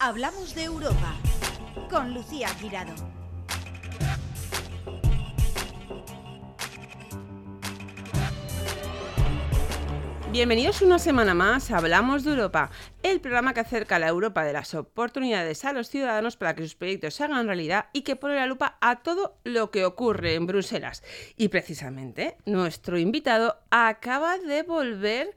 Hablamos de Europa con Lucía Girado. Bienvenidos una semana más a Hablamos de Europa, el programa que acerca a la Europa de las oportunidades a los ciudadanos para que sus proyectos se hagan realidad y que pone la lupa a todo lo que ocurre en Bruselas. Y precisamente nuestro invitado acaba de volver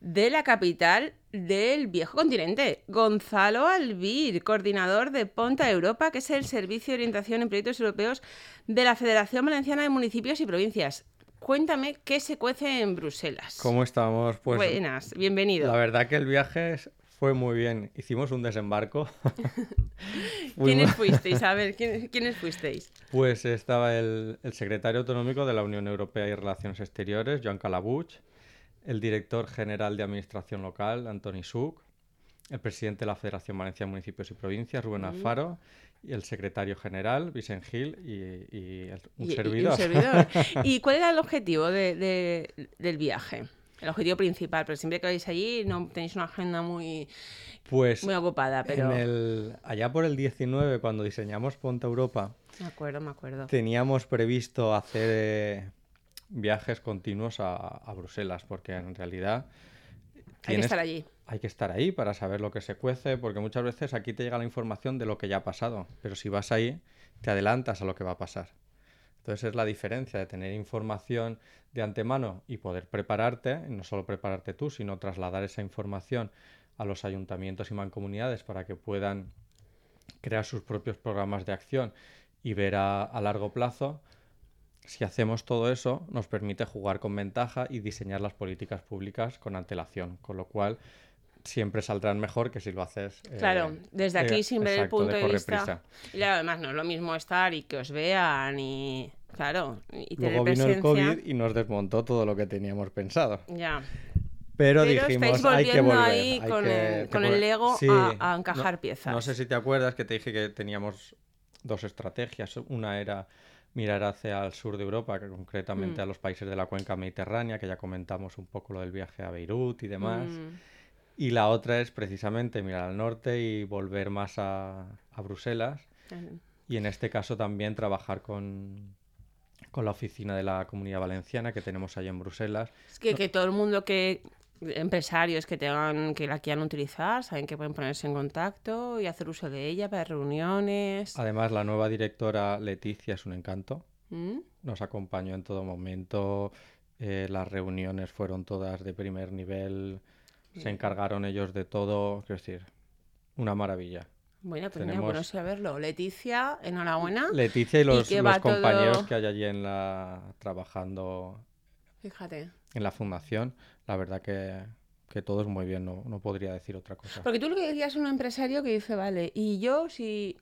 de la capital del viejo continente, Gonzalo Albir, coordinador de Ponta Europa, que es el Servicio de Orientación en Proyectos Europeos de la Federación Valenciana de Municipios y Provincias. Cuéntame qué se cuece en Bruselas. ¿Cómo estamos? Pues Buenas, bienvenido. La verdad que el viaje fue muy bien. Hicimos un desembarco. ¿Quiénes fuisteis? A ver, ¿quiénes, fuisteis? Pues estaba el, secretario autonómico de la Unión Europea y Relaciones Exteriores, Joan Calabuch, el director general de Administración Local, Antoni Suc, el presidente de la Federación Valencia de Municipios y Provincias, Rubén Alfaro, y el secretario general, Vicent Gil, y, un servidor. Y, cuál era el objetivo del viaje? El objetivo principal, pero siempre que vais allí no tenéis una agenda muy, pues, muy ocupada. Pero... allá por el 19, cuando diseñamos Ponte Europa, me acuerdo, me acuerdo. teníamos previsto hacer eh, viajes continuos a, a, Bruselas, porque en realidad... Hay que estar allí hay que estar ahí para saber lo que se cuece, porque muchas veces aquí te llega la información de lo que ya ha pasado, pero si vas ahí, te adelantas a lo que va a pasar. Entonces es la diferencia de tener información de antemano y poder prepararte, no solo prepararte tú, sino trasladar esa información a los ayuntamientos y mancomunidades para que puedan crear sus propios programas de acción y ver a, a largo plazo. Si hacemos todo eso, nos permite jugar con ventaja y diseñar las políticas públicas con antelación, con lo cual siempre saldrán mejor que si lo haces. Eh, claro, desde aquí eh, sin ver el punto de, vista. Y además no es lo mismo estar y que os vean y. Claro, y tener Luego vino el COVID y nos desmontó todo lo que teníamos pensado. Ya. Pero, dijimos, hay que volver. Ahí con, el, con el Lego a, encajar piezas. No sé si te acuerdas que te dije que teníamos dos estrategias. Una era mirar hacia el sur de Europa, que concretamente mm. a los países de la cuenca mediterránea, que ya comentamos un poco lo del viaje a Beirut y demás. Mm. Y la otra es precisamente mirar al norte y volver más a, Bruselas. Y en este caso también trabajar con, con la oficina de la Comunidad Valenciana que tenemos ahí en Bruselas. Es que, que todo el mundo que empresarios que tengan que la quieran utilizar saben que pueden ponerse en contacto y hacer uso de ella para reuniones. Además, la nueva directora Leticia es un encanto. ¿Mm? Nos acompañó en todo momento. Eh, las reuniones fueron todas de primer nivel se encargaron ellos de todo, quiero decir, una maravilla. Bueno, pues Tenemos... bueno saberlo. Leticia, enhorabuena. Leticia y los, compañeros que hay allí en la trabajando Fíjate. en la fundación, la verdad que que todo es muy bien, no, no, podría decir otra cosa. Porque tú lo que decías es un empresario que dice, vale, y yo si,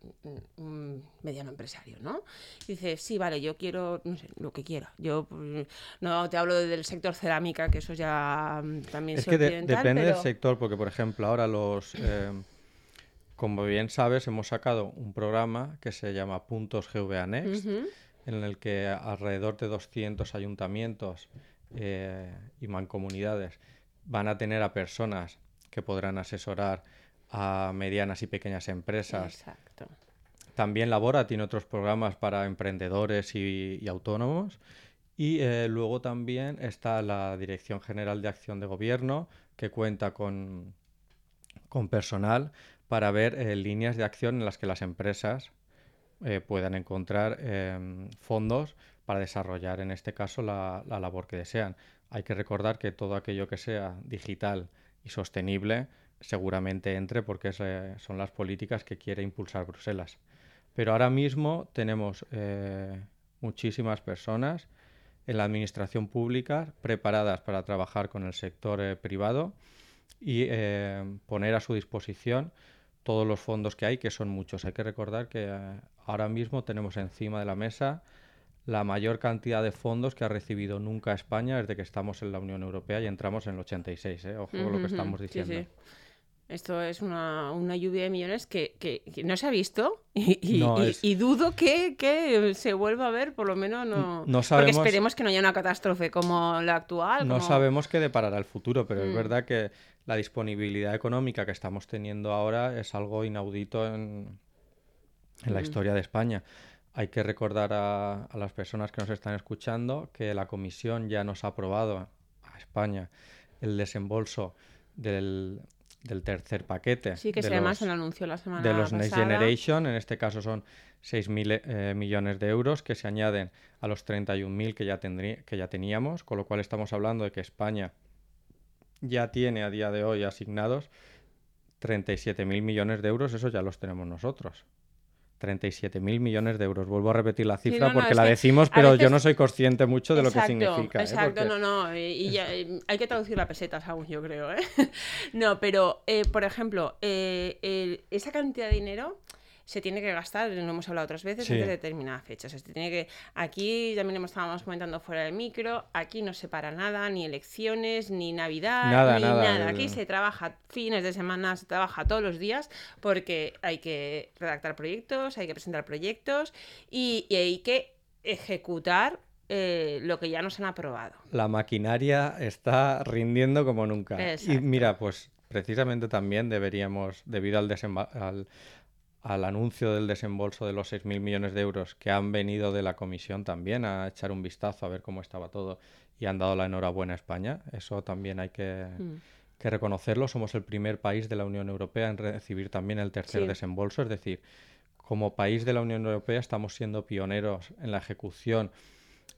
mm, mediano empresario, ¿no? Dice, sí, vale, yo quiero, no sé, lo que quiera. Yo mm, no te hablo del sector cerámica, que eso ya mm, también es que depende del sector, porque por ejemplo ahora los, eh, como bien sabes, hemos sacado un programa que se llama Puntos GVA Next, en el que alrededor de 200 ayuntamientos eh, y mancomunidades van a tener a personas que podrán asesorar a medianas y pequeñas empresas. Exacto. También Labora tiene otros programas para emprendedores y, autónomos. Y eh, luego también está la Dirección General de Acción de Gobierno, que cuenta con, con personal para ver eh, líneas de acción en las que las empresas eh, puedan encontrar em, fondos para desarrollar, en este caso, la labor que desean. Hay que recordar que todo aquello que sea digital y sostenible seguramente entre porque son las políticas que quiere impulsar Bruselas. Pero ahora mismo tenemos eh, muchísimas personas en la administración pública preparadas para trabajar con el sector eh, privado y eh, poner a su disposición todos los fondos que hay, que son muchos. Hay que recordar que ahora mismo tenemos encima de la mesa la mayor cantidad de fondos que ha recibido nunca España desde que estamos en la Unión Europea y entramos en el 86, ¿eh? ojo con lo que estamos diciendo. Esto es una, una lluvia de millones que, que- que no se ha visto y, y- No, y- es- y dudo que, que se vuelva a ver, por lo menos no. No Porque esperemos que no haya una catástrofe como la actual. No sabemos qué deparará el futuro, pero es Mm. verdad que la disponibilidad económica que estamos teniendo ahora es algo inaudito en, en la Mm. historia de España. Hay que recordar a, a las personas que nos están escuchando que la Comisión ya nos ha aprobado a España el desembolso del, del tercer paquete Sí, que se además se lo anunció la semana de los Next pasada. Generation, en este caso son 6.000 eh, millones de euros que se añaden a los 31.000 que ya, tendrí- que ya teníamos, con lo cual estamos hablando de que España ya tiene a día de hoy asignados 37.000 millones de euros, eso ya los tenemos nosotros. 37.000 millones de euros. Vuelvo a repetir la Sí, cifra no, no, porque la decimos, pero yo no soy consciente mucho de lo que Exacto, significa. ¿eh? Exacto, Porque- no, no. Y, y ya, eh, hay que traducir la peseta, aún, yo creo. ¿eh? No, pero, eh, por ejemplo, eh, el- esa cantidad de dinero se tiene que gastar, lo hemos hablado otras veces, Sí. antes de determinada fecha. O sea, se tiene que, aquí también lo estábamos comentando fuera del micro, aquí no se para nada, ni elecciones, ni Navidad, Nada, ni nada, Aquí se trabaja fines de semana, se trabaja todos los días, porque hay que redactar proyectos, hay que presentar proyectos y, y hay que ejecutar eh, lo que ya nos han aprobado. La maquinaria está rindiendo como nunca. Y mira, pues precisamente también deberíamos, debido al, al, al anuncio del desembolso de los 6.000 millones de euros que han venido de la comisión también a echar un vistazo a ver cómo estaba todo y han dado la enhorabuena a España, eso también hay que, Mm. que reconocerlo. Somos el primer país de la Unión Europea en recibir también el tercer Sí. desembolso, es decir, como país de la Unión Europea estamos siendo pioneros en la ejecución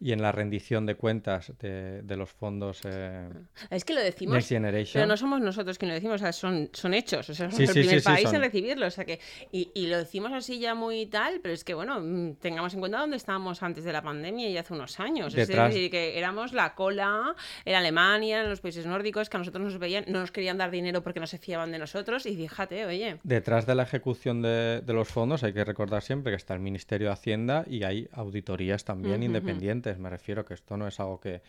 y en la rendición de cuentas de, de los fondos eh, Es que lo decimos, Next Generation. pero no somos nosotros quienes lo decimos, o sea, son, son hechos, o sea, somos Sí, el sí, primer sí, país en recibirlo, o sea que, y, y lo decimos así ya muy tal, pero es que bueno, mm, tengamos en cuenta dónde estábamos antes de la pandemia y hace unos años, Detrás- es decir, que éramos la cola, en Alemania, en los países nórdicos, que a nosotros nos veían, no nos querían dar dinero porque no se fiaban de nosotros, y fíjate, oye, Detrás de la ejecución de, de los fondos hay que recordar siempre que está el Ministerio de Hacienda y hay auditorías también Ujú, ujú. independientes. Me refiero que esto no es algo que,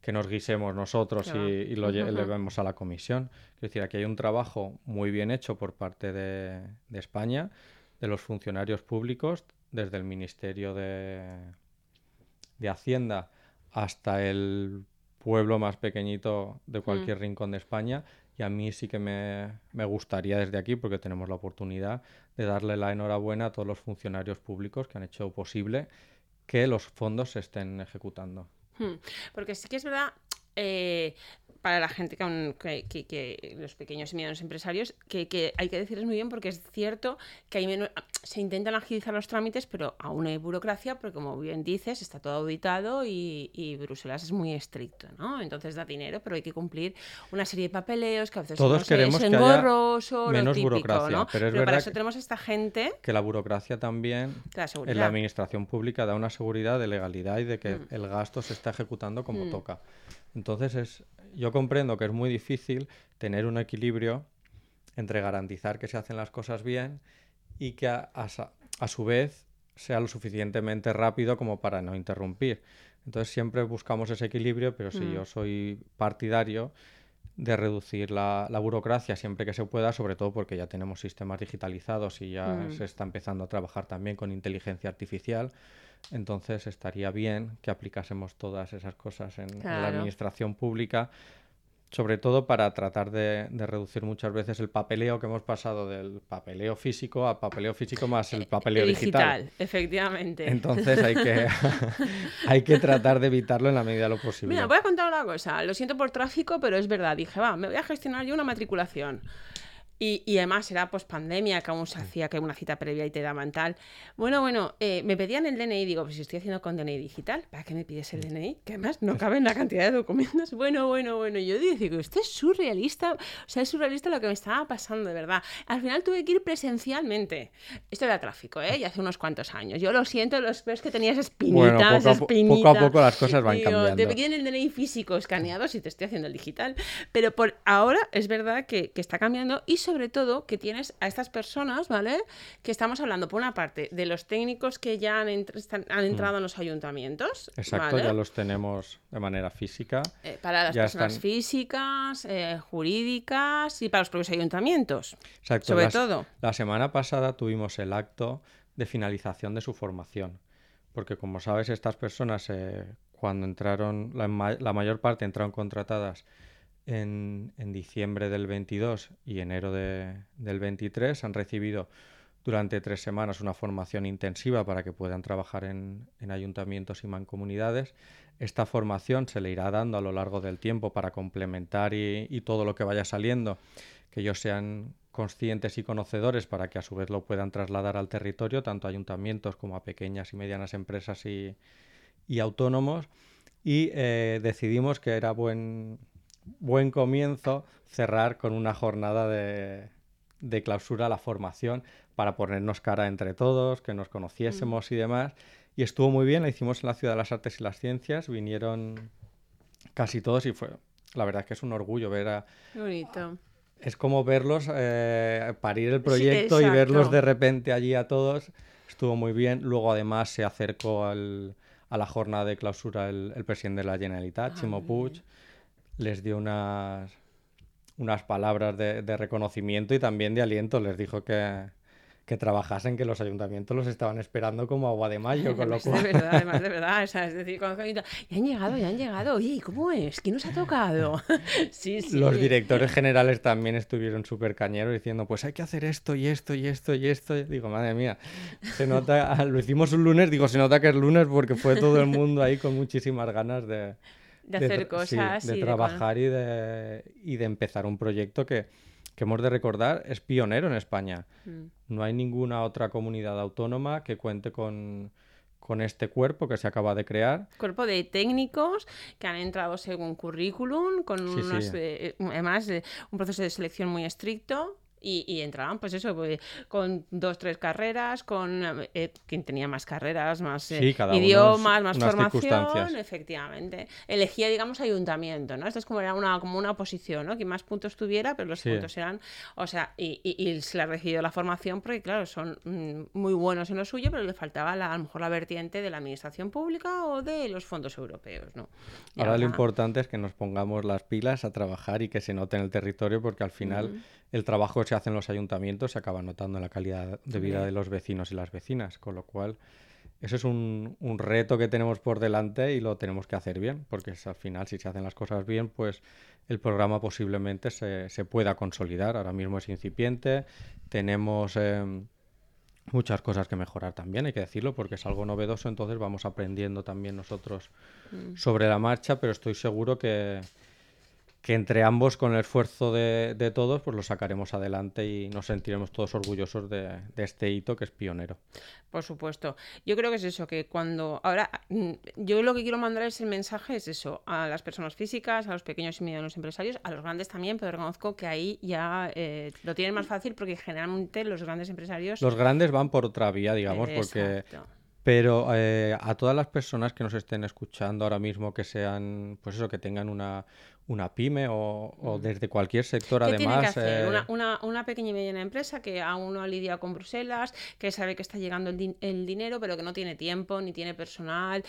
que nos guisemos nosotros y, lo llevemos a la comisión. Es decir, aquí hay un trabajo muy bien hecho por parte de, de España, de los funcionarios públicos, desde el Ministerio de, de Hacienda hasta el pueblo más pequeñito de cualquier rincón de España. Y a mí sí que me, me gustaría desde aquí, porque tenemos la oportunidad de darle la enhorabuena a todos los funcionarios públicos que han hecho posible que los fondos se estén ejecutando. Hmm, Porque sí que es verdad, eh, para la gente que, aún- que, que- que los pequeños y medianos empresarios, que, que hay que decirles muy bien porque es cierto que hay menos- se intentan agilizar los trámites, pero aún hay burocracia, porque como bien dices, está todo auditado y, y Bruselas es muy estricto, ¿no? Entonces da dinero, pero hay que cumplir una serie de papeleos que a veces Todos no queremos que haya menos típico, burocracia, ¿no? pero es para verdad eso tenemos esta gente Que la burocracia también la en la administración pública da una seguridad de legalidad y de que Mm. el gasto se está ejecutando como Mm. toca. Entonces es, yo comprendo que es muy difícil tener un equilibrio entre garantizar que se hacen las cosas bien y que a, a su vez sea lo suficientemente rápido como para no interrumpir. Entonces siempre buscamos ese equilibrio, pero sí, Mm. yo soy partidario de reducir la, la burocracia siempre que se pueda, sobre todo porque ya tenemos sistemas digitalizados y ya Mm. se está empezando a trabajar también con inteligencia artificial. Entonces estaría bien que aplicásemos todas esas cosas en, en la administración pública, sobre todo para tratar de, de reducir muchas veces el papeleo que hemos pasado del papeleo físico a papeleo físico más el papeleo digital. digital, efectivamente. Entonces hay que, hay que tratar de evitarlo en la medida de lo posible. Mira, voy a contar una cosa. Lo siento por tráfico, pero es verdad. Dije, va, me voy a gestionar yo una matriculación. Y, y además era pues pandemia, que aún se hacía que una cita previa y te daban tal. Bueno, bueno, eh, me pedían el DNI, digo, pues si estoy haciendo con DNI digital, ¿para qué me pides el DNI? Que además no cabe en la cantidad de documentos. Bueno, bueno, bueno, yo digo, esto es surrealista, o sea, es surrealista lo que me estaba pasando, de verdad. Al final tuve que ir presencialmente. Esto era tráfico, ¿eh? Y hace unos cuantos años. Yo lo siento, los ves que tenías espinitas, Bueno, poco a, espinitas. poco a poco las cosas van Digo, cambiando. Te piden el DNI físico escaneado si te estoy haciendo el digital. Pero por ahora es verdad que, que está cambiando y sobre todo que tienes a estas personas, ¿vale? Que estamos hablando, por una parte, de los técnicos que ya han, han entrado en los ayuntamientos. Exacto, ya los tenemos de manera física. Eh, para las personas físicas, eh, jurídicas y para los propios ayuntamientos. Exacto. Sobre todo. La semana pasada tuvimos el acto de finalización de su formación. Porque como sabes, estas personas eh, cuando entraron, la, mayor parte entraron contratadas en, diciembre del 22 y enero del 23, han recibido durante tres semanas una formación intensiva para que puedan trabajar en, ayuntamientos y mancomunidades. Esta formación se le irá dando a lo largo del tiempo para complementar y, y todo lo que vaya saliendo, que ellos sean conscientes y conocedores para que a su vez lo puedan trasladar al territorio, tanto a ayuntamientos como a pequeñas y medianas empresas y, autónomos. Y eh, decidimos que era buen, buen comienzo cerrar con una jornada de, de clausura la formación para ponernos cara entre todos, que nos conociésemos y demás. Y estuvo muy bien, la hicimos en la Ciudad de las Artes y las Ciencias, vinieron casi todos y fue, la verdad es que es un orgullo ver a, Bonito es como verlos eh, parir el proyecto y verlos de repente allí a todos. Estuvo muy bien. Luego, además, se acercó al, a la jornada de clausura el, presidente de la Generalitat, Chimo ah, Puig. Les dio unas, unas palabras de, de, reconocimiento y también de aliento. Les dijo que, que trabajasen, que los ayuntamientos los estaban esperando como agua de mayo, con lo cual... De verdad, además, de verdad, es decir, ya han llegado, ya han llegado, oye, ¿cómo es? ¿Quién nos ha tocado? sí, sí. Los directores generales también estuvieron súper cañeros diciendo, pues hay que hacer esto y esto y esto y esto. digo, madre mía, se nota, lo hicimos un lunes, digo, se nota que es lunes porque fue todo el mundo ahí con muchísimas ganas de... De hacer cosas. de trabajar y, de, y de empezar un proyecto que que hemos de recordar, es pionero en España. Mm. No hay ninguna otra comunidad autónoma que cuente con, este cuerpo que se acaba de crear. Cuerpo de técnicos que han entrado según currículum, con unos, eh, además un proceso de selección muy estricto y, y, entraban, pues eso, pues, con dos, tres carreras, con eh, quien tenía más carreras, más eh, idiomas, más formación, efectivamente. Elegía, digamos, ayuntamiento, ¿no? Esto es como era una, como una oposición, ¿no? Que más puntos tuviera, pero los puntos eran, o sea, y, y, se le ha recibido la formación porque, claro, son mm, muy buenos en lo suyo, pero le faltaba a lo mejor la vertiente de la administración pública o de los fondos europeos, ¿no? ahora, lo importante es que nos pongamos las pilas a trabajar y que se note en el territorio porque al final el trabajo que se hace en los ayuntamientos se acaba notando en la calidad de vida de los vecinos y las vecinas, con lo cual eso es un, reto que tenemos por delante y lo tenemos que hacer bien, porque al final si se hacen las cosas bien, pues el programa posiblemente se, se pueda consolidar. Ahora mismo es incipiente, tenemos em, muchas cosas que mejorar también, hay que decirlo, porque es algo novedoso, entonces vamos aprendiendo también nosotros mm. sobre la marcha, pero estoy seguro que que entre ambos, con el esfuerzo de, todos, pues lo sacaremos adelante y nos sentiremos todos orgullosos de, este hito que es pionero. Por supuesto. Yo creo que es eso, que cuando... Ahora, mm, yo lo que quiero mandar es el mensaje, es eso, a las personas físicas, a los pequeños y medianos empresarios, a los grandes también, pero reconozco que ahí ya eh, lo tienen más fácil porque generalmente los grandes empresarios... Los grandes van por otra vía, digamos, porque... Pero eh, a todas las personas que nos estén escuchando ahora mismo, que sean, pues eso, que tengan una, una pyme o, desde cualquier sector ¿Qué además. Tiene que hacer? Eh, una, una, pequeña y mediana empresa que aún no ha lidiado con Bruselas, que sabe que está llegando el, el dinero, pero que no tiene tiempo ni tiene personal.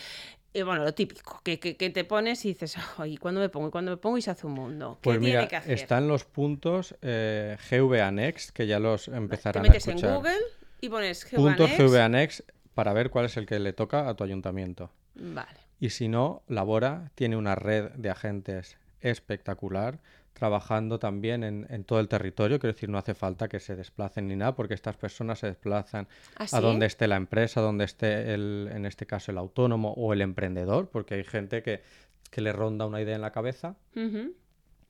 Y bueno, lo típico, que, que, te pones y dices, ¿y cuándo me pongo? ¿Y cuándo me pongo? Y se hace un mundo. ¿Qué pues tiene que hacer? Están los puntos eh, GVA Next, que ya los empezarán te metes en Google y pones puntos GVA Next para ver cuál es el que le toca a tu ayuntamiento. Vale. Y si no, Labora tiene una red de agentes espectacular, trabajando también en, todo el territorio. Quiero decir, no hace falta que se desplacen ni nada, porque estas personas se desplazan ¿Ah, a donde esté la empresa, donde esté, el, en este caso, el autónomo o el emprendedor, porque hay gente que, que le ronda una idea en la cabeza.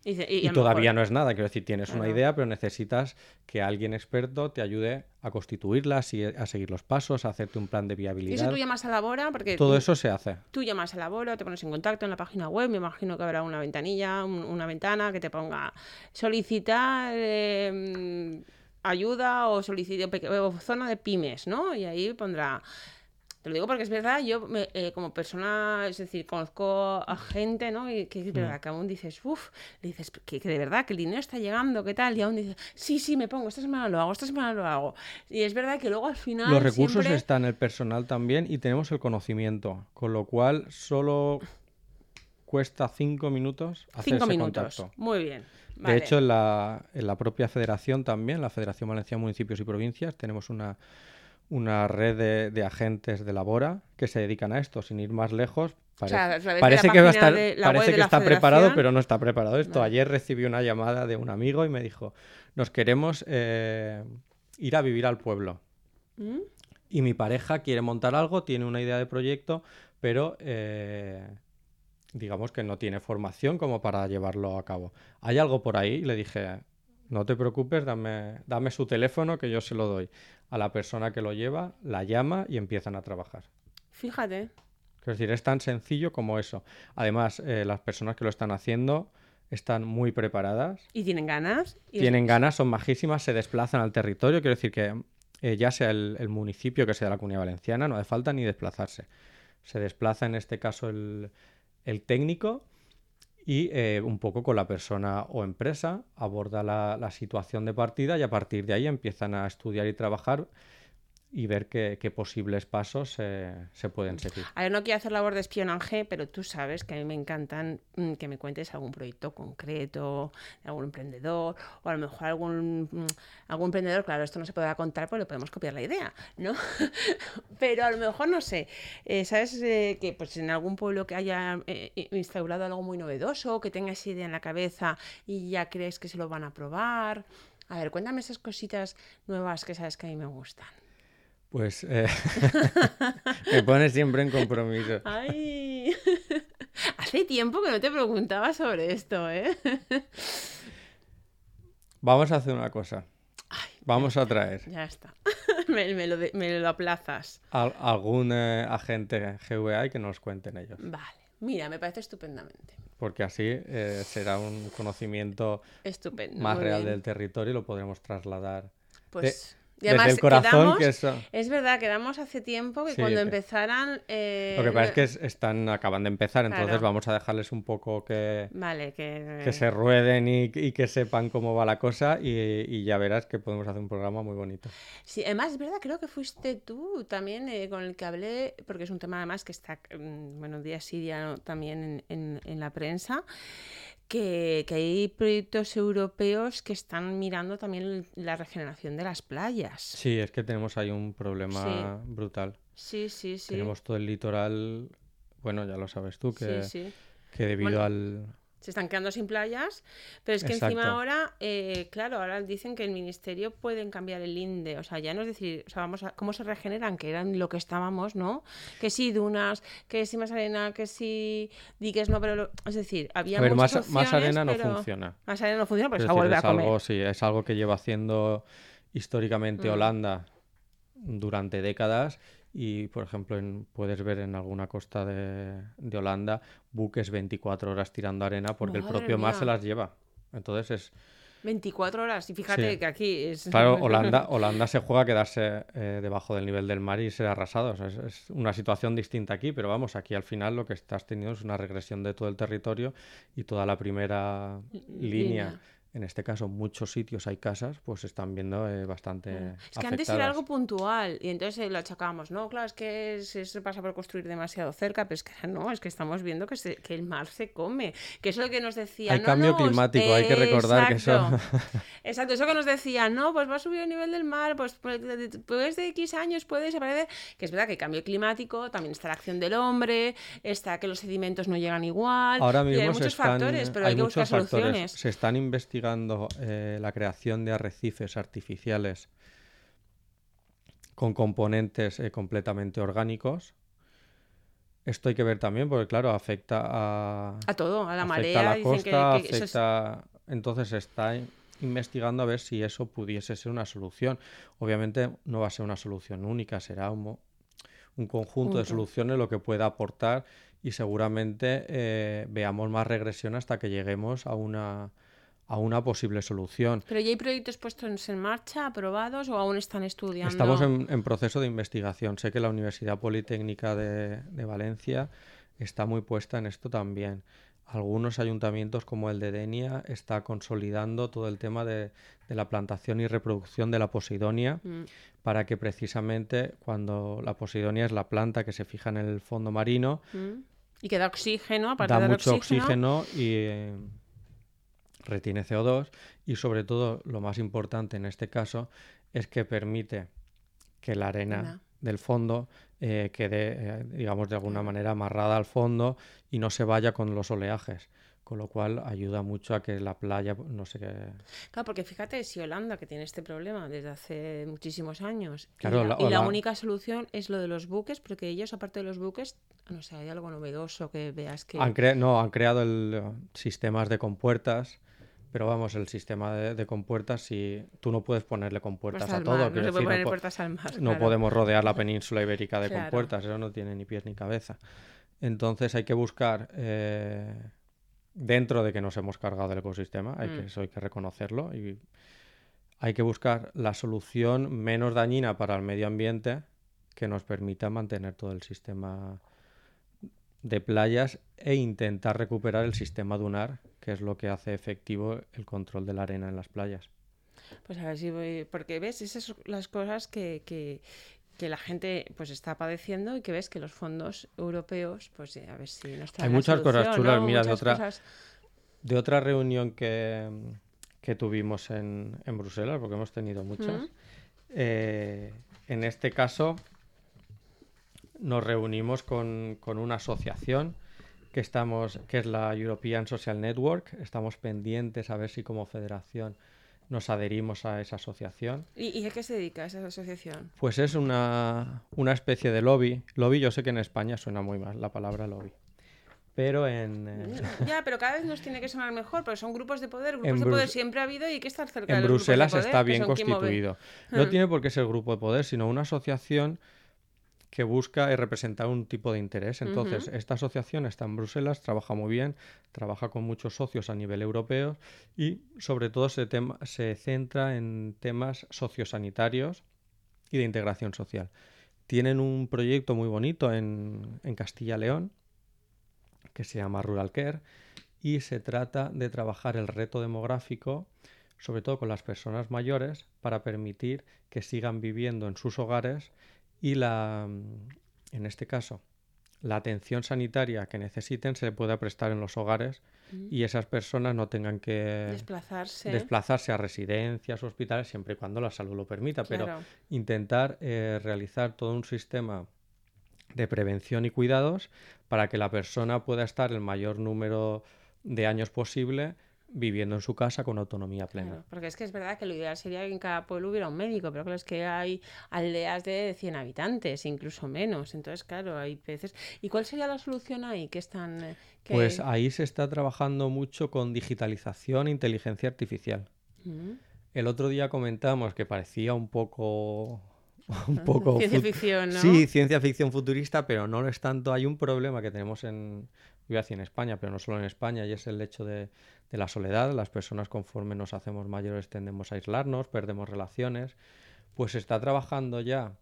Y, todavía no es nada, quiero decir, tienes una idea, pero necesitas que alguien experto te ayude a constituirla, a seguir los pasos, a hacerte un plan de viabilidad. ¿Y eso tú llamas a Labora? Porque Todo eso se hace. Tú llamas a Labora, te pones en contacto en la página web, me imagino que habrá una ventanilla, una ventana que te ponga solicitar em, ayuda o solicitar zona de pymes, ¿no? Y ahí pondrá Te lo digo porque es verdad, yo me- eh, como persona, es decir, conozco a gente, ¿no? Y que es verdad que aún dices, uff, le dices que, que de verdad, que el dinero está llegando, ¿qué tal? Y aún dices, sí, sí, me pongo, esta semana lo hago, esta semana lo hago. Y es verdad que luego al final. Los recursos siempre- están, el personal también y tenemos el conocimiento, con lo cual solo cuesta cinco minutos hacer Cinco ese minutos. contacto. Muy bien. De hecho, en la, en la propia federación también, la Federación Valenciana de Municipios y Provincias, tenemos una, una red de, de agentes de labora que se dedican a esto, sin ir más lejos. O sea, Parece, parece que va a estar, parece está preparado, pero no está preparado esto. Vale. Ayer recibí una llamada de un amigo y me dijo, nos queremos eh, ir a vivir al pueblo. ¿Mm? Y mi pareja quiere montar algo, tiene una idea de proyecto, pero eh, digamos que no tiene formación como para llevarlo a cabo. ¿Hay algo por ahí? Y le dije, no te preocupes, dame, dame su teléfono que yo se lo doy. A la persona que lo lleva, la llama y empiezan a trabajar. Fíjate. Es decir, es tan sencillo como eso. Además, eh, las personas que lo están haciendo están muy preparadas Y tienen ganas. y es- tienen ganas, son majísimas, se desplazan al territorio. Quiero decir que eh, ya sea el, el municipio que sea de la Comunidad Valenciana, no hace falta ni desplazarse. Se desplaza en este caso el, el técnico y eh, un poco con la persona o empresa aborda la, la situación de partida y a partir de ahí empiezan a estudiar y trabajar y ver qué, posibles pasos se pueden seguir. A ver, no quiero hacer labor de espionaje, pero tú sabes que a mí me encantan mm, que me cuentes algún proyecto concreto, algún emprendedor, o a lo mejor algún, mm, algún emprendedor, claro, esto no se podrá contar, pues le podemos copiar la idea, ¿no? pero a lo mejor, no sé, eh, ¿sabes? eh, que pues en algún pueblo que haya eh, instaurado algo muy novedoso, que tenga esa idea en la cabeza y ya crees que se lo van a probar. A ver, cuéntame esas cositas nuevas que sabes que a mí me gustan. Pues eh, me pones siempre en compromiso. Ay, hace tiempo que no te preguntaba sobre esto, ¿eh? Vamos a hacer una cosa. Vamos a traer Ya está. me, me lo, de- me lo aplazas. al- algún eh, agente GVA y que nos cuenten ellos. Vale. Mira, me parece estupendamente. Porque así eh, será un conocimiento Estupendo. más real bien. del territorio y lo podremos trasladar. Pues. Y Desde además el corazón, quedamos- que eso. Es verdad, quedamos hace tiempo que Sí, cuando empezaran. eh, Lo que pasa es que es- están, acaban de empezar, entonces Claro. vamos a dejarles un poco que, Vale, que. que se rueden y, y que sepan cómo va la cosa y, y ya verás que podemos hacer un programa muy bonito. Sí, además es verdad, creo que fuiste tú también eh, con el que hablé, porque es un tema además que está, mm, bueno, día sí, día no, también en, en- en la prensa, que, que hay proyectos europeos que están mirando también la regeneración de las playas. Sí, es que tenemos ahí un problema brutal. Sí, sí, sí. Tenemos todo el litoral, bueno, ya lo sabes tú, que, Sí, sí. que debido Bueno, al... Se están quedando sin playas, pero es que encima Exacto. ahora, eh, claro, ahora dicen que el ministerio pueden cambiar el INDE, o sea, ya no es decir, o sea, vamos a, cómo se regeneran, que eran lo que estábamos, ¿no? Que sí dunas, que sí más arena, que sí diques no, pero lo- es decir, había A ver, más, muchas más opciones, arena no pero- funciona. Más arena no funciona, Es se vuelve a comer. algo, sí, es algo que lleva haciendo históricamente Mm. Holanda durante décadas y, por ejemplo, en- puedes ver en alguna costa de, de Holanda buques 24 horas tirando arena porque el Madre propio mar se las lleva. Entonces es... 24 horas, y fíjate Sí. que aquí es... Claro, Holanda, Holanda se juega a quedarse eh, debajo del nivel del mar y ser arrasado. O sea, es, es una situación distinta aquí, pero vamos, aquí al final lo que estás teniendo es una regresión de todo el territorio y toda la primera línea. línea. En este caso, muchos sitios hay casas, pues se están viendo eh, bastante. Es que antes era algo puntual y entonces eh, lo achacábamos, no, claro, es que se, pasa por construir demasiado cerca, pero es que no, es que estamos viendo que, se- que el mar se come, que eso es lo que nos decía. Hay no, cambio no, climático, hay que recordar que eso- Exacto. Eso que nos decía, no, pues va a subir el nivel del mar, pues pues de- de- X años puede desaparecer, que es verdad que hay cambio climático, también está la acción del hombre, está que los sedimentos no llegan igual, Ahora y mismo hay muchos están, factores, pero hay, hay que buscar factores. soluciones. Se están investigando eh, la creación de arrecifes artificiales con componentes eh, completamente orgánicos. Esto hay que ver también porque, claro, afecta a, A todo, a la marea, a la dicen que- costa, que, eso es- afecta... Entonces está in- investigando a ver si eso pudiese ser una solución. Obviamente no va a ser una solución única, será un, conjunto de soluciones lo que pueda aportar y seguramente eh, veamos más regresión hasta que lleguemos a una, a una posible solución. ¿Pero ya hay proyectos puestos en marcha, aprobados o aún están estudiando? Estamos en, en proceso de investigación. Sé que la Universidad Politécnica de, de Valencia está muy puesta en esto también. Algunos ayuntamientos como el de Denia está consolidando todo el tema de, de la plantación y reproducción de la posidonia Mm, para que precisamente cuando la posidonia es la planta que se fija en el fondo marino, mm. Y que da oxígeno, aparte da de mucho oxígeno. oxígeno y eh, retiene CO2 y sobre todo lo más importante en este caso es que permite que la arena del fondo eh, quede, eh, digamos, de alguna manera amarrada al fondo y no se vaya con los oleajes. Con lo cual ayuda mucho a que la playa, no sé qué, Claro, porque fíjate, si Holanda, que tiene este problema desde hace muchísimos años, y Claro, la- la- y, la, Hola- única solución es lo de los buques, porque ellos, aparte de los buques, no sé, hay algo novedoso que veas que... Han no, han creado el, eh, sistemas de compuertas, pero vamos, el sistema de, de compuertas, si tú no puedes ponerle compuertas Puertas a todo, mar, no quiero se puede decir, poner po- puertas al mar. no claro. podemos rodear la península ibérica de Claro. compuertas, eso no tiene ni pies ni cabeza. Entonces hay que buscar, eh, dentro de que nos hemos cargado el ecosistema, hay que, Mm. eso hay que reconocerlo, y hay que buscar la solución menos dañina para el medio ambiente que nos permita mantener todo el sistema de playas e intentar recuperar el sistema dunar, que es lo que hace efectivo el control de la arena en las playas. Pues a ver si voy... Porque ves, esas son las cosas que, que, que la gente pues está padeciendo y que ves que los fondos europeos, pues eh, a ver si nos traen la muchas cosas chulas, ¿no? mira, de otra- cosas- De otra reunión que, que tuvimos en, en Bruselas, porque hemos tenido muchas, Mm. eh, en este caso nos reunimos con, con una asociación que estamos, que es la European Social Network. Estamos pendientes a ver si como federación nos adherimos a esa asociación. ¿Y, y a qué se dedica esa asociación? Pues es una, una especie de lobby. Lobby, yo sé que en España suena muy mal la palabra lobby. Pero en, eh, Ya, pero cada vez nos tiene que sonar mejor, porque son grupos de poder. Grupos En de poder siempre ha habido y hay que estar cerca en de los grupos de Bruselas poder, está bien constituido. No Hmm. tiene por qué ser grupo de poder, sino una asociación que busca representar un tipo de interés. Entonces, esta asociación está en Bruselas, trabaja muy bien, trabaja con muchos socios a nivel europeo y sobre todo se centra en temas sociosanitarios y de integración social. Tienen un proyecto muy bonito en, en Castilla-León que se llama Rural Care y se trata de trabajar el reto demográfico, sobre todo con las personas mayores, para permitir que sigan viviendo en sus hogares y la, mm, en este caso, la atención sanitaria que necesiten se le pueda prestar en los hogares y esas personas no tengan que Desplazarse. desplazarse a residencias o hospitales siempre y cuando la salud lo permita, pero intentar eh, realizar todo un sistema de prevención y cuidados para que la persona pueda estar el mayor número de años posible viviendo en su casa con autonomía plena. Claro, porque es que es verdad que lo ideal sería que en cada pueblo hubiera un médico, pero claro, es que hay aldeas de 100 habitantes, incluso menos. Entonces, claro, hay veces. ¿Y cuál sería la solución ahí? que están.? eh, que- Pues ahí se está trabajando mucho con digitalización e inteligencia artificial. Mm. El otro día comentamos que parecía un poco un poco Ciencia ficción, ¿no? Sí, ciencia ficción futurista, pero no lo es tanto. Hay un problema que tenemos en, iba a decir en España, pero no solo en España, y es el hecho de, de la soledad. Las personas conforme nos hacemos mayores tendemos a aislarnos, perdemos relaciones. Pues se está trabajando ya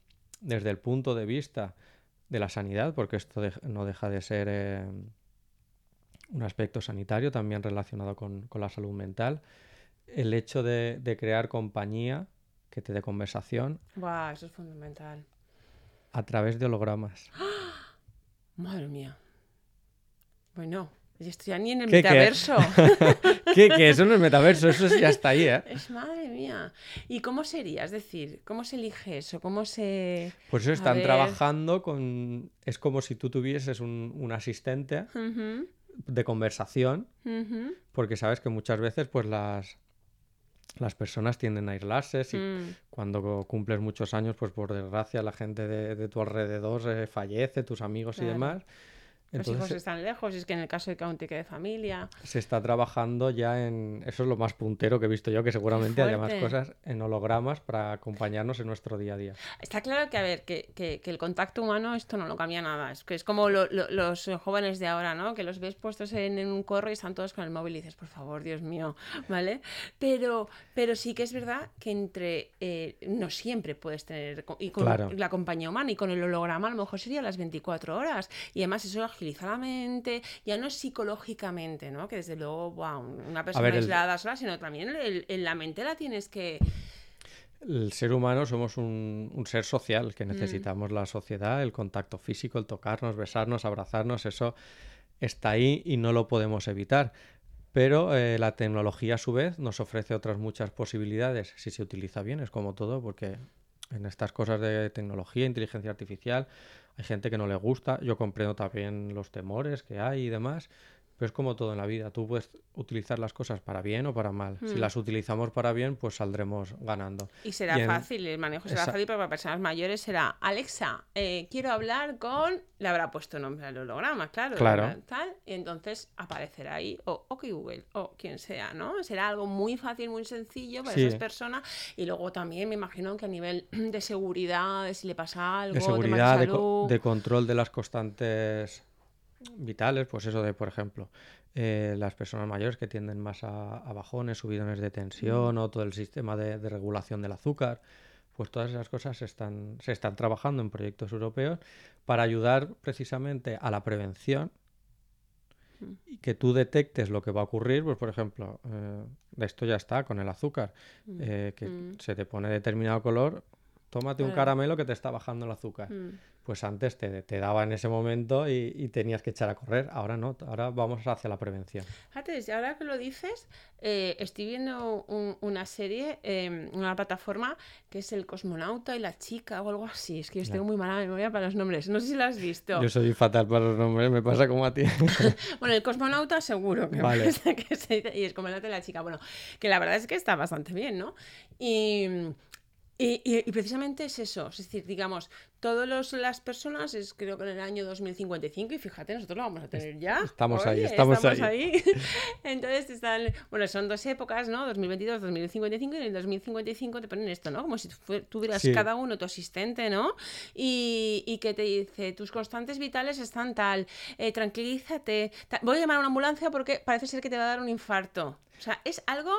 desde el punto de vista de la sanidad, porque esto dej- no deja de ser eh, un aspecto sanitario también relacionado con, con la salud mental. El hecho de, de crear compañía que te dé conversación Buah, eso es fundamental. a través de hologramas. Madre mía. Bueno, y esto ya ni en el ¿Qué, qué? metaverso. ¿Qué? Que eso no es metaverso, eso ya está ahí, ¿eh? Es madre mía. ¿Y cómo sería? Es decir, ¿cómo se elige eso? ¿Cómo se.? Pues eso están trabajando con... Es como si tú tuvieses un, un asistente de conversación, porque sabes que muchas veces pues las, las personas tienden a aislarse. Si mm. cuando cumples muchos años, pues por desgracia la gente de, de tu alrededor eh, fallece, tus amigos y Claro. Demás. los hijos están lejos, y es que en el caso de que aún te quede familia. Se está trabajando ya en. Eso es lo más puntero que he visto yo, que seguramente haya más cosas en hologramas para acompañarnos en nuestro día a día. Está claro que, a ver, que, que, el contacto humano esto no lo cambia nada. Es que es como los jóvenes de ahora, ¿no? Que los ves puestos en, un corro y están todos con el móvil y dices, por favor, Dios mío, ¿vale? Pero, pero sí que es verdad que entre. Eh, no siempre puedes tener. Y con la compañía humana y con el holograma a lo mejor sería las 24 horas. Y además eso agiliza la mente, ya no es psicológicamente, ¿no? Que desde luego, wow, una persona aislada sola, sino también en la mente la tienes que... El ser humano somos un, ser social, que mm. necesitamos la sociedad, el contacto físico, el tocarnos, besarnos, abrazarnos, eso está ahí y no lo podemos evitar. Pero eh, la tecnología a su vez nos ofrece otras muchas posibilidades si se utiliza bien, es como todo, porque en estas cosas de tecnología, inteligencia artificial, gente que no le gusta, yo comprendo también los temores que hay y demás, pero es como todo en la vida, tú puedes utilizar las cosas para bien o para mal. Si hmm. las utilizamos para bien, pues saldremos ganando. Y será fácil, el manejo será fácil, pero para personas mayores será, Alexa, eh, quiero hablar con... Le habrá puesto nombre al holograma, claro. Claro. Tal, y entonces aparecerá ahí, o OK Google, o quien sea, ¿no? Será algo muy fácil, muy sencillo para esas personas. Y luego también me imagino que a nivel de seguridad, si le pasa algo, de seguridad, de, de control de las constantes vitales, pues eso de, por ejemplo, eh, las personas mayores que tienden más a, bajones, subidones de tensión o todo el sistema de, regulación del azúcar, pues todas esas cosas se están, se están trabajando en proyectos europeos para ayudar precisamente a la prevención y que tú detectes lo que va a ocurrir, pues por ejemplo, eh, esto ya está con el azúcar, eh, que se te pone determinado color, tómate un caramelo que te está bajando el azúcar pues antes te, te, daba en ese momento y, tenías que echar a correr. Ahora no, ahora vamos hacia la prevención. Fíjate, ahora que lo dices, eh, estoy viendo una serie, eh, una plataforma que es El Cosmonauta y la Chica o algo así. Es que yo tengo muy mala memoria para los nombres. No sé si la has visto. Yo soy fatal para los nombres, me pasa como a ti. bueno, El Cosmonauta seguro que, vale. que se, y El Cosmonauta y la Chica. Bueno, que la verdad es que está bastante bien, ¿no? Y y, precisamente es eso, es decir, digamos, todas las personas es creo que en el año 2055 y fíjate, nosotros lo vamos a tener ya. Estamos ahí, estamos, ahí. Entonces están, bueno, son dos épocas, ¿no? 2022, 2055 y en el 2055 te ponen esto, ¿no? Como si tuvieras cada uno tu asistente, ¿no? Y, y, que te dice, tus constantes vitales están tal, eh, tranquilízate, voy a llamar a una ambulancia porque parece ser que te va a dar un infarto. O sea, es algo,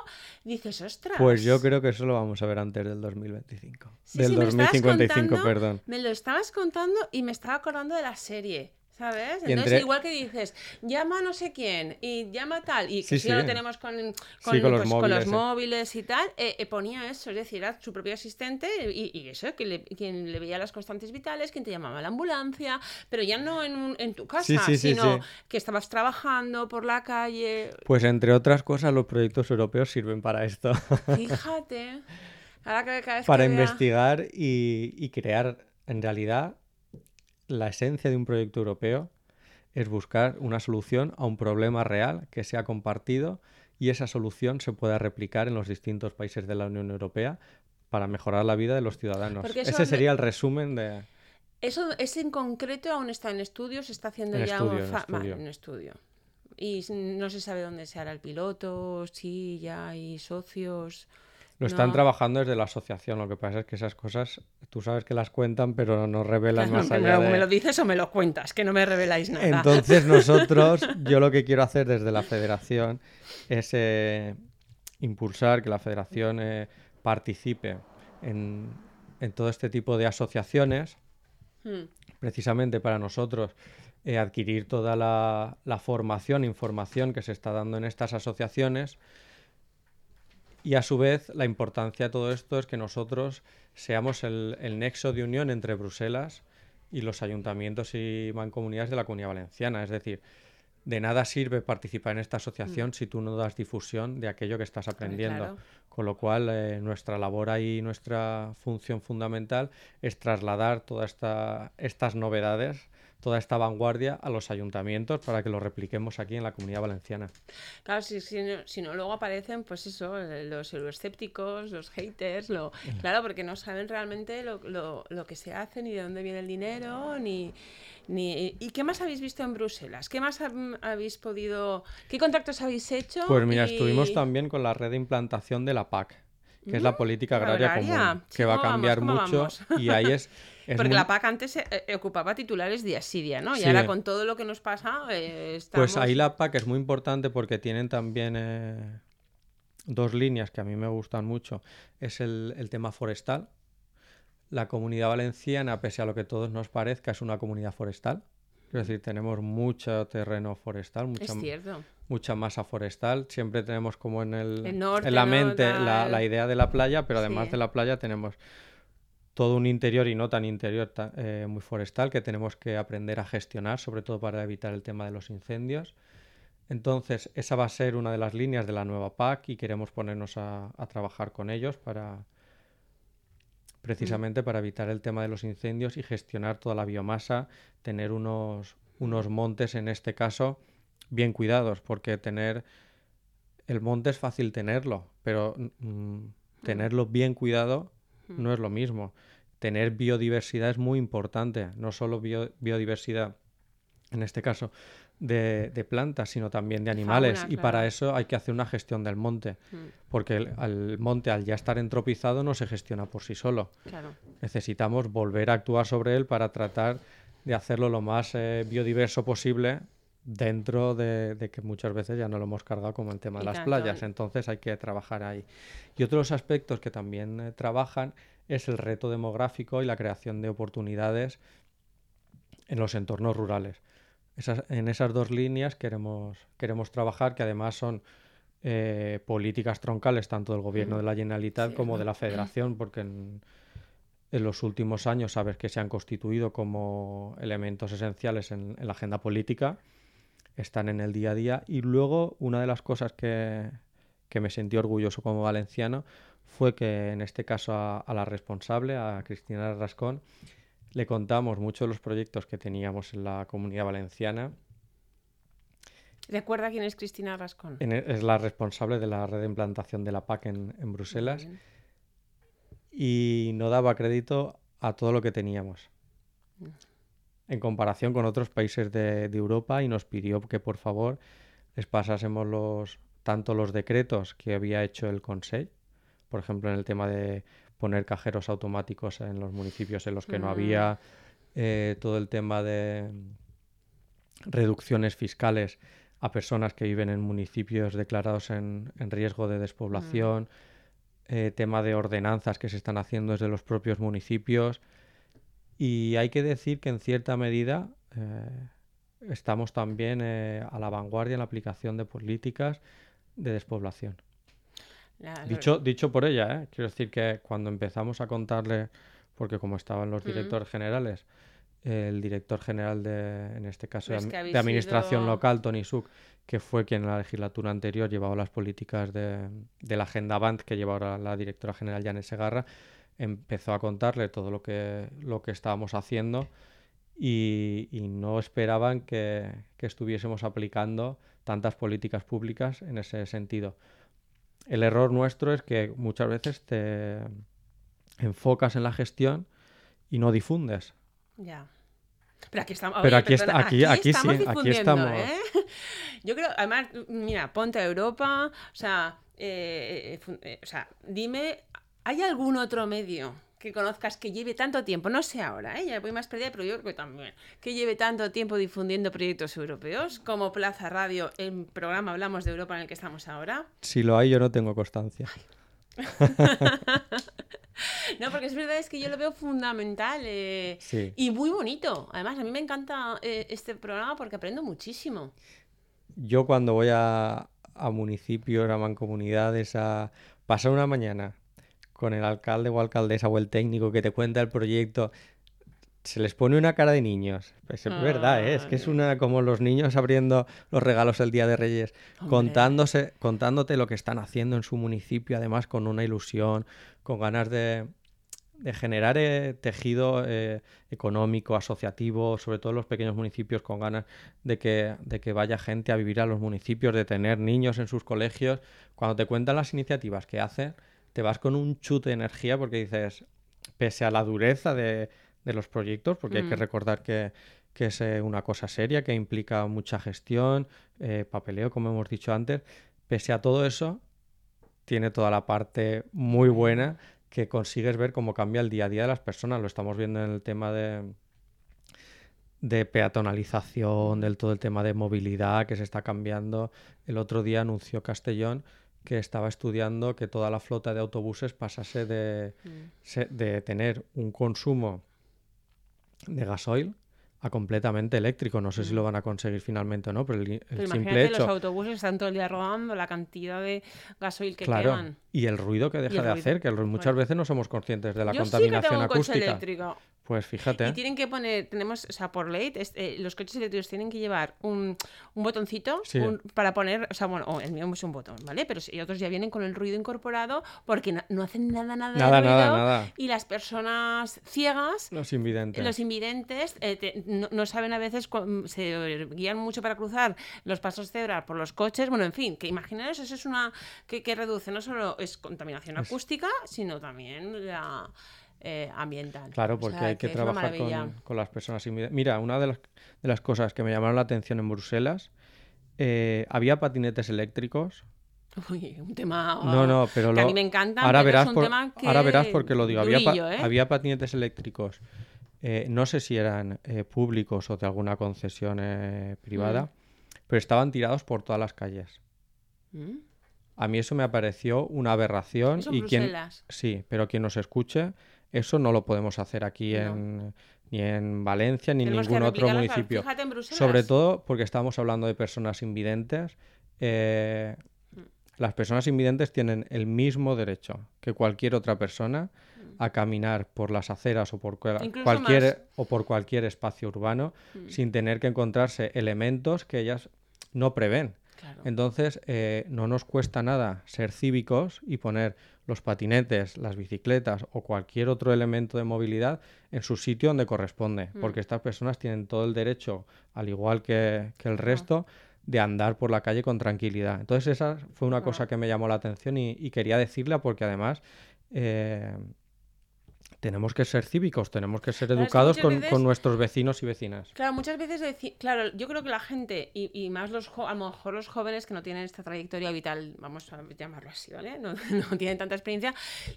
dices, ostras. Pues yo creo que eso lo vamos a ver antes del 2025. del 2055, perdón. Me lo estabas contando y me estaba acordando de la serie. ¿Sabes? Entonces, igual que dices, llama no sé quién y llama tal, y que si lo tenemos con, con, los, pues, móviles, y tal, eh, eh, ponía eso, es decir, era su propio asistente y, eso, que le, quien le veía las constantes vitales, quien te llamaba a la ambulancia, pero ya no en, en tu casa, sino que estabas trabajando por la calle. Pues entre otras cosas, los proyectos europeos sirven para esto. Fíjate. para investigar y, y crear, en realidad, la esencia de un proyecto europeo es buscar una solución a un problema real que sea compartido y esa solución se pueda replicar en los distintos países de la Unión Europea para mejorar la vida de los ciudadanos. Ese sería el resumen de... Eso es en concreto aún está en estudio, se está haciendo ya un, estudio. estudio. Y no se sabe dónde se hará el piloto, si ya hay socios. Lo están trabajando desde la asociación, lo que pasa es que esas cosas tú sabes que las cuentan, pero no revelan más allá. Me lo dices o me lo cuentas, que no me reveláis nada. Entonces nosotros, yo lo que quiero hacer desde la federación es eh, impulsar que la federación eh, participe en, todo este tipo de asociaciones, hmm. precisamente para nosotros eh, adquirir toda la, la formación, información que se está dando en estas asociaciones y a su vez, la importancia de todo esto es que nosotros seamos el, nexo de unión entre Bruselas y los ayuntamientos y mancomunidades de la Comunidad Valenciana. Es decir, de nada sirve participar en esta asociación mm. si tú no das difusión de aquello que estás aprendiendo. Con lo cual, eh, nuestra labor ahí, nuestra función fundamental es trasladar todas esta, estas novedades toda esta vanguardia a los ayuntamientos para que lo repliquemos aquí en la comunidad valenciana. Claro, si, si, no, si no, luego aparecen, pues eso, los euroescépticos, los haters, lo, claro, porque no saben realmente lo, lo, lo que se hace, ni de dónde viene el dinero, ni, ni... ¿Y qué más habéis visto en Bruselas? ¿Qué más habéis podido... ¿Qué contactos habéis hecho? Pues mira, estuvimos también con la red de implantación de la PAC que es la mm, política agraria, común, que va a cambiar mucho y ahí es... Porque la PAC antes eh, eh, ocupaba titulares día sí día, ¿no? Y ahora con todo lo que nos pasa eh, Pues ahí la PAC es muy importante porque tienen también dos líneas que a mí me gustan mucho. Es el, el tema forestal. La comunidad valenciana, pese a lo que a todos nos parezca, es una comunidad forestal. Es decir, tenemos mucho terreno forestal, mucha, mucha masa forestal. Siempre tenemos como en, el, en la mente la, idea de la playa, pero además de la playa tenemos todo un interior y no tan interior eh, muy forestal que tenemos que aprender a gestionar, sobre todo para evitar el tema de los incendios. Entonces, esa va a ser una de las líneas de la nueva PAC y queremos ponernos a trabajar con ellos para, precisamente para evitar el tema de los incendios y gestionar toda la biomasa, tener unos, unos montes en este caso bien cuidados, porque tener el monte es fácil tenerlo, pero mm, tenerlo bien cuidado no es lo mismo. Tener biodiversidad es muy importante, no solo biodiversidad, en este caso, de, plantas, sino también de animales. y para eso hay que hacer una gestión del monte, mm. porque el, monte al ya estar entropizado no se gestiona por sí solo. Necesitamos volver a actuar sobre él para tratar de hacerlo lo más eh, biodiverso posible dentro de, que muchas veces ya no lo hemos cargado como el tema de las playas. Entonces hay que trabajar ahí. Y otros aspectos que también eh, trabajan es el reto demográfico y la creación de oportunidades en los entornos rurales en esas dos líneas queremos, queremos trabajar, que además son eh, políticas troncales tanto del gobierno de la Generalitat como de la Federación, porque en, los últimos años sabes que se han constituido como elementos esenciales en, la agenda política, están en el día a día. Y luego una de las cosas que, me sentí orgulloso como valenciano fue que en este caso a, a la responsable, a Cristina Rascón, le contamos muchos de los proyectos que teníamos en la comunidad valenciana. ¿Recuerda quién es Cristina Rascón? E, es la responsable de la red de implantación de la PAC en, Bruselas. Y no daba crédito a todo lo que teníamos. En comparación con otros países de, de Europa y nos pidió que por favor les pasásemos los, tanto los decretos que había hecho el Consejo, por ejemplo en el tema de poner cajeros automáticos en los municipios en los que no había, eh, todo el tema de reducciones fiscales a personas que viven en municipios declarados en, riesgo de despoblación, mm. eh, tema de ordenanzas que se están haciendo desde los propios municipios. Y hay que decir que en cierta medida eh, estamos también a la vanguardia en la aplicación de políticas de despoblación. Dicho, dicho por ella, ¿eh? quiero decir que cuando empezamos a contarle, porque como estaban los directores generales, el director general de, en este caso, de, Administración Local, Tony Suk, que fue quien en la legislatura anterior llevaba las políticas de, la Agenda BANT, que lleva ahora la directora general Janet Segarra, empezó a contarle todo lo que, lo que estábamos haciendo y, no esperaban que, que estuviésemos aplicando tantas políticas públicas en ese sentido. El error nuestro es que muchas veces te enfocas en la gestión y no difundes. Ya. Pero aquí estamos. Pero aquí, aquí, aquí, sí, aquí estamos. ¿eh? Yo creo, además, mira, ponte a Europa, o sea, eh, eh, o sea, dime, ¿hay algún otro medio que conozcas que lleve tanto tiempo, no sé ahora, ¿eh? ya voy más perdida, pero yo creo que también, que lleve tanto tiempo difundiendo proyectos europeos como Plaza Radio, el programa Hablamos de Europa en el que estamos ahora? Si lo hay, yo no tengo constancia. no, porque es verdad es que yo lo veo fundamental eh, y muy bonito. Además, a mí me encanta eh, este programa porque aprendo muchísimo. Yo cuando voy a, a municipios, a mancomunidades, a pasar una mañana con el alcalde o alcaldesa o el técnico que te cuenta el proyecto, se les pone una cara de niños. Pues es verdad, ¿eh? es que es una como los niños abriendo los regalos el Día de Reyes, contándose, contándote lo que están haciendo en su municipio, además con una ilusión, con ganas de, de generar eh, tejido eh, económico, asociativo, sobre todo en los pequeños municipios con ganas de que, de que vaya gente a vivir a los municipios, de tener niños en sus colegios. Cuando te cuentan las iniciativas que hacen, te vas con un chute de energía porque dices, pese a la dureza de, de los proyectos, porque hay que Mm. recordar que, que es eh, una cosa seria, que implica mucha gestión, eh, papeleo, como hemos dicho antes, pese a todo eso, tiene toda la parte muy buena que consigues ver cómo cambia el día a día de las personas. Lo estamos viendo en el tema de, de peatonalización, del todo el tema de movilidad que se está cambiando. El otro día anunció Castellón que estaba estudiando que toda la flota de autobuses pasase de, Mm. se- de tener un consumo de gasoil a completamente eléctrico. No sé si lo van a conseguir finalmente o no, pero el, el Mm. Pero simple imagínate, los hecho, autobuses están todo el día rodando, la cantidad de gasoil que claro, queman. y el ruido que deja de ruido, hacer, que el muchas bueno. veces no somos conscientes de la Yo sí que contaminación tengo un coche acústica. eléctrico. Pues fíjate. Y tienen que poner, tenemos, o sea, por ley, eh, los coches eléctricos tienen que llevar un, un botoncito Sí. un- para poner, o sea, bueno, o el mío es un botón, ¿vale? Pero si otros ya vienen con el ruido incorporado porque no, no hacen nada, nada, Nada, de nada, ruido. nada. Y las personas ciegas Los invidentes. los invidentes eh, te- no, no saben a veces, cu- se guían mucho para cruzar los pasos cebra por los coches. Bueno, en fin, que imaginaros, eso es una que, que reduce no solo es contaminación acústica, sino también la eh, ambiental. Claro, O porque sea, hay que, trabajar con, con las personas. Mira, una de las, de las cosas que me llamaron la atención en Bruselas, eh, había patinetes eléctricos. Uy, un tema No, no, pero que a mí me encanta. ahora verás, por- que ahora verás porque lo digo. Había, pa- ¿eh? había patinetes eléctricos. eh, no sé si eran eh, públicos o de alguna concesión eh, privada, pero estaban tirados por todas las calles. ¿Mm? A mí eso me pareció una aberración Eso y quien sí, pero quien nos escuche, eso no lo podemos hacer aquí No. en ni en Valencia ni en ningún otro municipio. Fíjate en Bruselas. Sobre todo porque estamos hablando de personas invidentes. eh, Mm. las personas invidentes tienen el mismo derecho que cualquier otra persona a caminar por las aceras o por Mm. Incluso cualquier más. o por cualquier espacio urbano Mm. sin tener que encontrarse elementos que ellas no prevén. Claro. Entonces, eh, no nos cuesta nada ser cívicos y poner los patinetes, las bicicletas o cualquier otro elemento de movilidad en su sitio donde corresponde, Mm. porque estas personas tienen todo el derecho, al igual que, que el resto, de andar por la calle con tranquilidad. Entonces, esa fue una cosa que me llamó la atención y, y quería decirla porque además... eh, tenemos que ser cívicos, tenemos que ser Claro, es que educados con, veces- con nuestros vecinos y vecinas. Claro, muchas veces claro, yo creo que la gente, y, y más los a lo mejor los jóvenes que no tienen esta trayectoria vital, vamos a llamarlo así, ¿vale? No, no tienen tanta experiencia,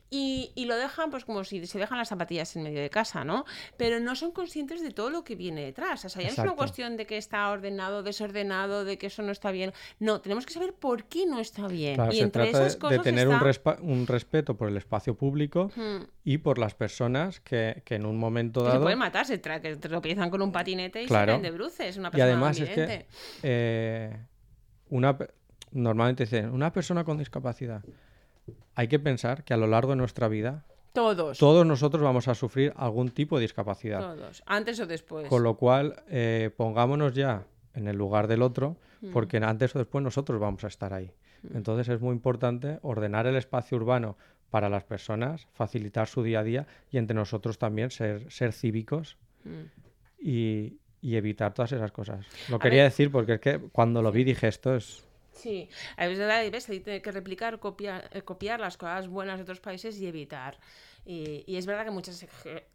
y, y lo dejan pues como si se dejan las zapatillas en medio de casa, ¿no? Pero no son conscientes de todo lo que viene detrás. O sea, ya no es una cuestión de que está ordenado, desordenado, de que eso no está bien. No, tenemos que saber por qué no está bien. Claro, y se entre trata de- esas de, cosas tener un, respeto por el espacio público Hmm, y por las personas que, que en un momento que se dado... pueden matar, se tra- que tropiezan con un patinete y Claro. se caen de bruces. Una Y persona además es que eh, una, normalmente dicen, una persona con discapacidad. Hay que pensar que a lo largo de nuestra vida Todos. todos nosotros vamos a sufrir algún tipo de discapacidad. Todos, antes o después. Con lo cual, eh, pongámonos ya en el lugar del otro, Mm. porque antes o después nosotros vamos a estar ahí. Entonces es muy importante ordenar el espacio urbano para las personas, facilitar su día a día y entre nosotros también ser, ser cívicos Mm. y, y evitar todas esas cosas. Lo A quería ver. decir porque es que cuando lo vi dije esto es... Sí, es verdad, y ves, hay que replicar, copiar, eh, copiar las cosas buenas de otros países y evitar. Y, y es verdad que muchas,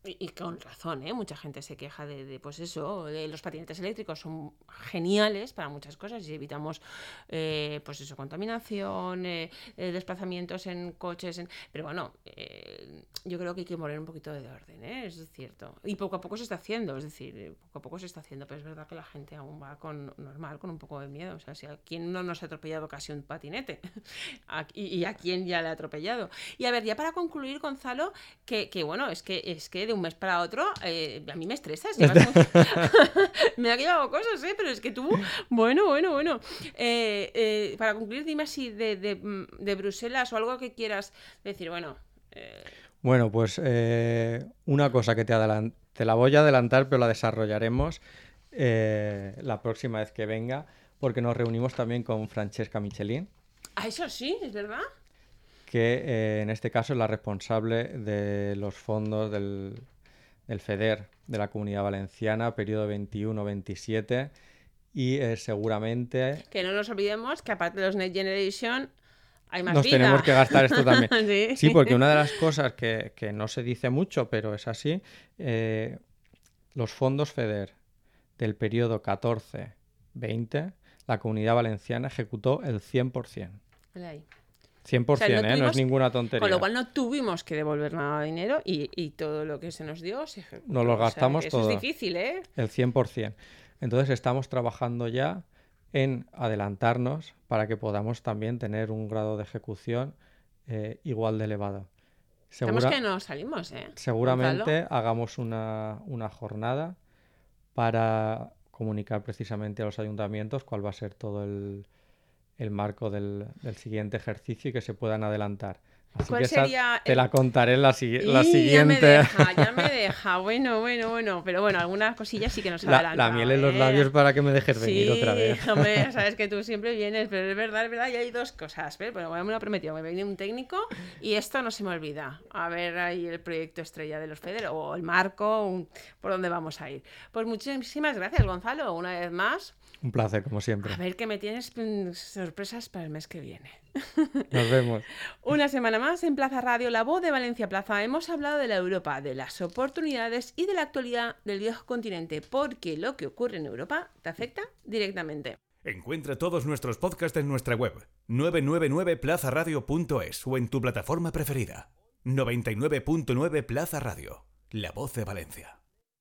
y con razón, ¿eh? mucha gente se queja de, de, pues eso, de los patinetes eléctricos son geniales para muchas cosas y evitamos, eh, pues eso, contaminación, eh, eh, desplazamientos en coches, en- pero bueno, eh, yo creo que hay que poner un poquito de orden, ¿eh? es cierto. Y poco a poco se está haciendo, es decir, poco a poco se está haciendo, pero es verdad que la gente aún va con normal, con un poco de miedo. O sea, si a quién no nos ha atropellado casi un patinete y, y a quién ya le ha atropellado. Y a ver, ya para concluir, Gonzalo, que, que bueno, es que es que de un mes para otro eh, a mí me estresas. me ha llevado cosas, ¿eh? Pero es que tú, bueno, bueno, bueno. Eh, eh, para concluir, dime si de, de, mm, de Bruselas o algo que quieras decir, bueno. Bueno, pues una cosa que te, te la voy a adelantar, pero la desarrollaremos la próxima vez que venga, porque nos reunimos también con Francesca Michelin, ah, eso sí, es verdad. Que eh, en este caso es la responsable de los fondos del, del FEDER de la Comunidad Valenciana, periodo 21-27, y eh, seguramente... Que no nos olvidemos que aparte de los Next Generation hay más nos vida. tenemos que gastar esto también. sí. Sí, porque una de las cosas que, que no se dice mucho, pero es así, eh, los fondos FEDER del periodo 14-20, la Comunidad Valenciana ejecutó el 100%. Vale ahí. 100%, sea, no ¿eh? No es ninguna tontería. Con lo cual no tuvimos que devolver nada de dinero y, y todo lo que se nos dio se ejecutó. Nos lo O sea, gastamos que eso todo. es difícil, ¿eh? El 100%. Entonces estamos trabajando ya en adelantarnos para que podamos también tener un grado de ejecución eh, igual de elevado. Estamos Segura- que no salimos, ¿eh? seguramente hagamos una, una jornada para comunicar precisamente a los ayuntamientos cuál va a ser todo el, el marco del, del siguiente ejercicio y que se puedan adelantar. Así ¿Cuál que esa sería te la contaré en la, sigui- la Y Ya me siguiente. deja, ya me deja. Bueno, bueno, bueno. Pero bueno, algunas cosillas sí que nos La, adelantan. la miel en los labios para que me dejes venir otra vez. Hombre, ya sabes que tú siempre vienes, pero es verdad, es verdad, y hay dos cosas. ¿ves? Bueno, me lo he prometido, me viene un técnico y esto no se me olvida. A ver ahí el proyecto estrella de los FEDER o el marco, un- por dónde vamos a ir. Pues muchísimas gracias, Gonzalo, una vez más. Un placer, como siempre. A ver que me tienes mm, sorpresas para el mes que viene. Nos vemos. Una semana más en Plaza Radio, la voz de Valencia Plaza. Hemos hablado de la Europa, de las oportunidades y de la actualidad del viejo continente, porque lo que ocurre en Europa te afecta directamente. Encuentra todos nuestros podcasts en nuestra web 999plazaradio.es o en tu plataforma preferida. 99.9 Plaza Radio, la voz de Valencia.